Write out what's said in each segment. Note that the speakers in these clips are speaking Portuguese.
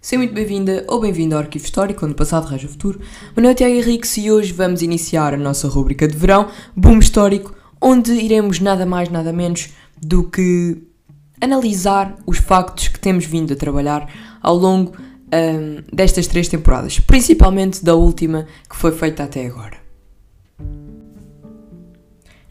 Seja muito bem-vinda ou bem-vindo ao Arquivo Histórico, onde passado rege o futuro. Meu nome é Tiago Henrique e hoje vamos iniciar a nossa rubrica de verão, Boom Histórico, onde iremos nada mais, nada menos do que analisar os factos que temos vindo a trabalhar ao longo um, destas três temporadas, principalmente da última que foi feita até agora.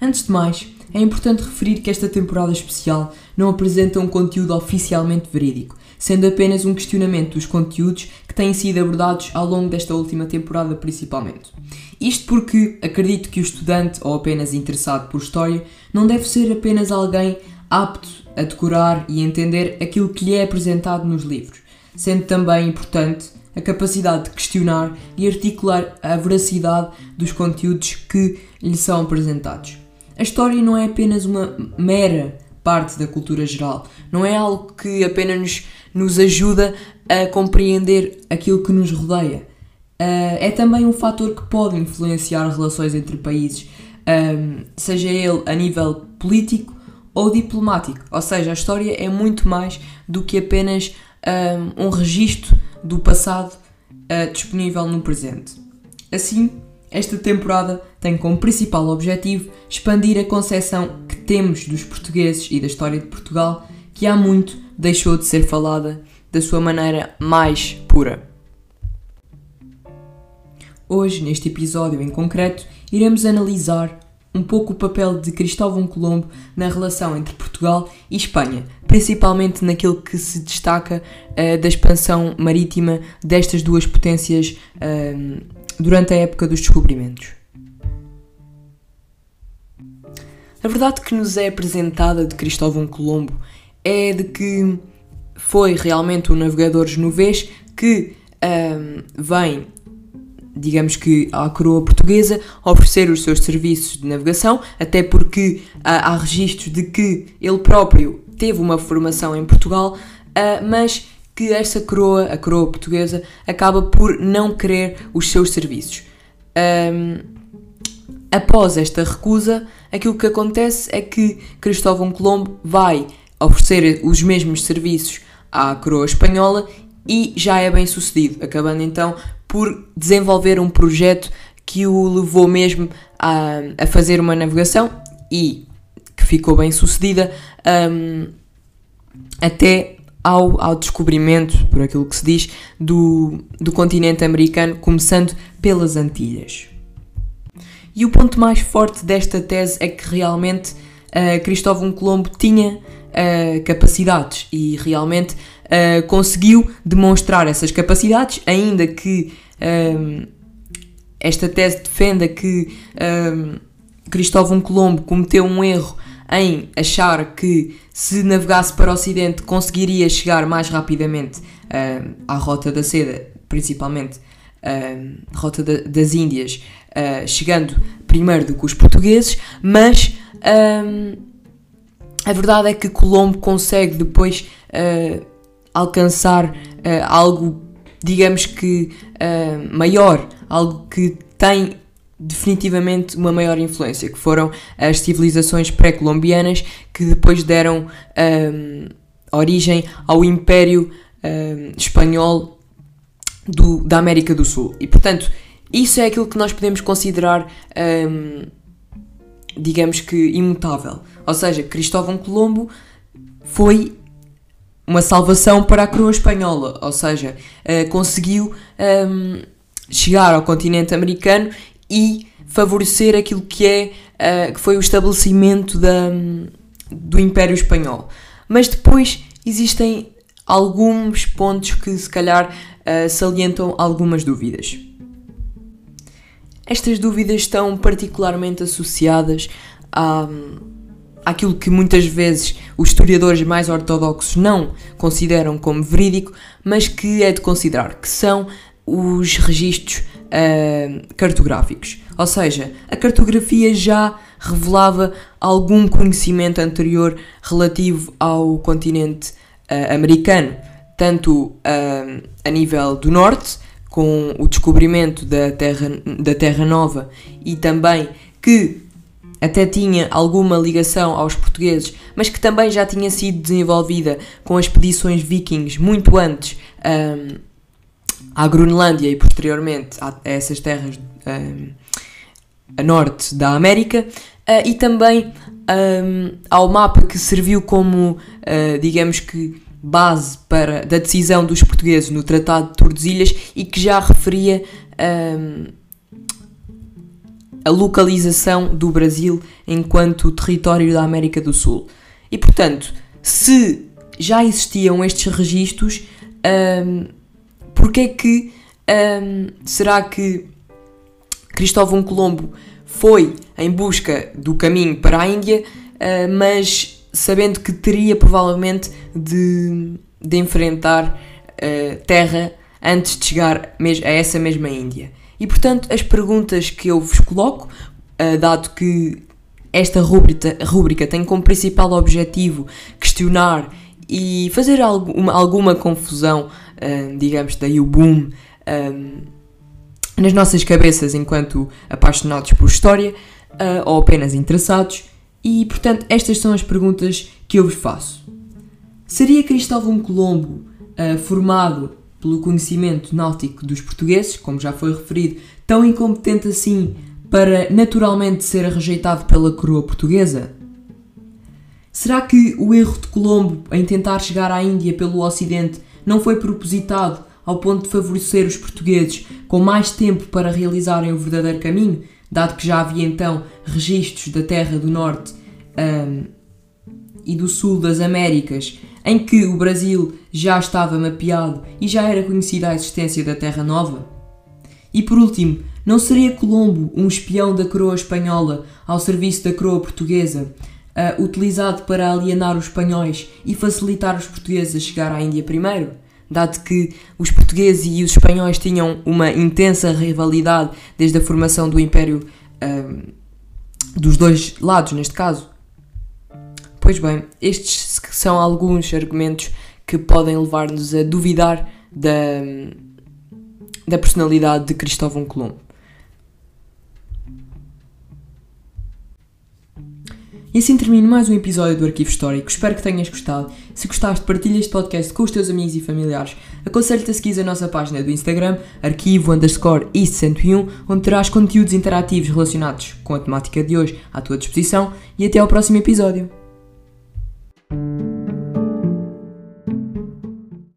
Antes de mais, é importante referir que esta temporada especial não apresenta um conteúdo oficialmente verídico, sendo apenas um questionamento dos conteúdos que têm sido abordados ao longo desta última temporada principalmente. Isto porque acredito que o estudante ou apenas interessado por história não deve ser apenas alguém apto a decorar e entender aquilo que lhe é apresentado nos livros, sendo também importante a capacidade de questionar e articular a veracidade dos conteúdos que lhe são apresentados. A história não é apenas uma mera parte da cultura geral, não é algo que apenas nos, nos ajuda a compreender aquilo que nos rodeia. Uh, é também um fator que pode influenciar relações entre países, um, seja ele a nível político ou diplomático. Ou seja, a história é muito mais do que apenas um, um registro do passado uh, disponível no presente. Assim, esta temporada tem como principal objetivo expandir a concepção temos dos portugueses e da história de Portugal, que há muito deixou de ser falada da sua maneira mais pura. Hoje, neste episódio em concreto, iremos analisar um pouco o papel de Cristóvão Colombo na relação entre Portugal e Espanha, principalmente naquilo que se destaca uh, da expansão marítima destas duas potências uh, durante a época dos descobrimentos. A verdade que nos é apresentada de Cristóvão Colombo é de que foi realmente um navegador genovês que um, vem, digamos que, à coroa portuguesa oferecer os seus serviços de navegação, até porque uh, há registros de que ele próprio teve uma formação em Portugal, uh, mas que essa coroa, a coroa portuguesa, acaba por não querer os seus serviços. Um, após esta recusa, aquilo que acontece é que Cristóvão Colombo vai oferecer os mesmos serviços à coroa espanhola e já é bem sucedido, acabando então por desenvolver um projeto que o levou mesmo a, a fazer uma navegação e que ficou bem sucedida um, até ao, ao descobrimento, por aquilo que se diz, do, do continente americano, começando pelas Antilhas. E o ponto mais forte desta tese é que realmente uh, Cristóvão Colombo tinha uh, capacidades e realmente uh, conseguiu demonstrar essas capacidades, ainda que esta tese defenda que Cristóvão Colombo cometeu um erro em achar que se navegasse para o Ocidente conseguiria chegar mais rapidamente uh, à Rota da Seda, principalmente uh, Rota da, das Índias, uh, chegando primeiro do que os portugueses, mas a verdade é que Colombo consegue depois alcançar algo, digamos que maior, algo que tem definitivamente uma maior influência, que foram as civilizações pré-colombianas que depois deram um, origem ao Império um, Espanhol do, da América do Sul. E portanto, isso é aquilo que nós podemos considerar, um, digamos que, imutável. Ou seja, Cristóvão Colombo foi uma salvação para a coroa espanhola, ou seja, uh, conseguiu chegar ao continente americano e favorecer aquilo que é uh, que foi o estabelecimento da, do Império Espanhol. Mas depois existem alguns pontos que se calhar uh, salientam algumas dúvidas. Estas dúvidas estão particularmente associadas a, àquilo que muitas vezes os historiadores mais ortodoxos não consideram como verídico, mas que é de considerar que são os registros uh, cartográficos. Ou seja, a cartografia já revelava algum conhecimento anterior relativo ao continente uh, americano, tanto uh, a nível do norte, com o descobrimento da Terra, da terra Nova, e também que até tinha alguma ligação aos portugueses, mas que também já tinha sido desenvolvida com expedições vikings muito antes um, à Groenlândia e posteriormente a, essas terras um, a norte da América, uh, e também um, ao mapa que serviu como, uh, digamos que, base para, da decisão dos portugueses no Tratado de Tordesilhas e que já referia a localização do Brasil enquanto território da América do Sul. E portanto, se já existiam estes registros, um, porque é que um, será que Cristóvão Colombo foi em busca do caminho para a Índia, uh, mas sabendo que teria provavelmente de, de enfrentar uh, terra antes de chegar a essa mesma Índia? E portanto, as perguntas que eu vos coloco, uh, dado que esta rúbrica, rúbrica tem como principal objetivo questionar e fazer alguma, alguma confusão, uh, digamos, daí o boom um, nas nossas cabeças enquanto apaixonados por história uh, ou apenas interessados. E portanto, estas são as perguntas que eu vos faço. Seria Cristóvão Colombo uh, formado pelo conhecimento náutico dos portugueses, como já foi referido, tão incompetente assim para naturalmente ser rejeitado pela coroa portuguesa? Será que o erro de Colombo em tentar chegar à Índia pelo Ocidente não foi propositado ao ponto de favorecer os portugueses com mais tempo para realizarem o verdadeiro caminho, dado que já havia então registros da Terra do Norte um, e do Sul das Américas em que o Brasil já estava mapeado e já era conhecida a existência da Terra Nova? E por último, não seria Colombo um espião da coroa espanhola ao serviço da coroa portuguesa, uh, utilizado para alienar os espanhóis e facilitar os portugueses a chegar à Índia primeiro? Dado que os portugueses e os espanhóis tinham uma intensa rivalidade desde a formação do Império uh, dos dois lados, neste caso. Pois bem, estes são alguns argumentos que podem levar-nos a duvidar da, da personalidade de Cristóvão Colombo. E assim termino mais um episódio do Arquivo Histórico. Espero que tenhas gostado. Se gostaste, partilha este podcast com os teus amigos e familiares. Aconselho-te a seguir a nossa página do Instagram, arquivo underscore 101, onde terás conteúdos interativos relacionados com a temática de hoje à tua disposição. E até ao próximo episódio.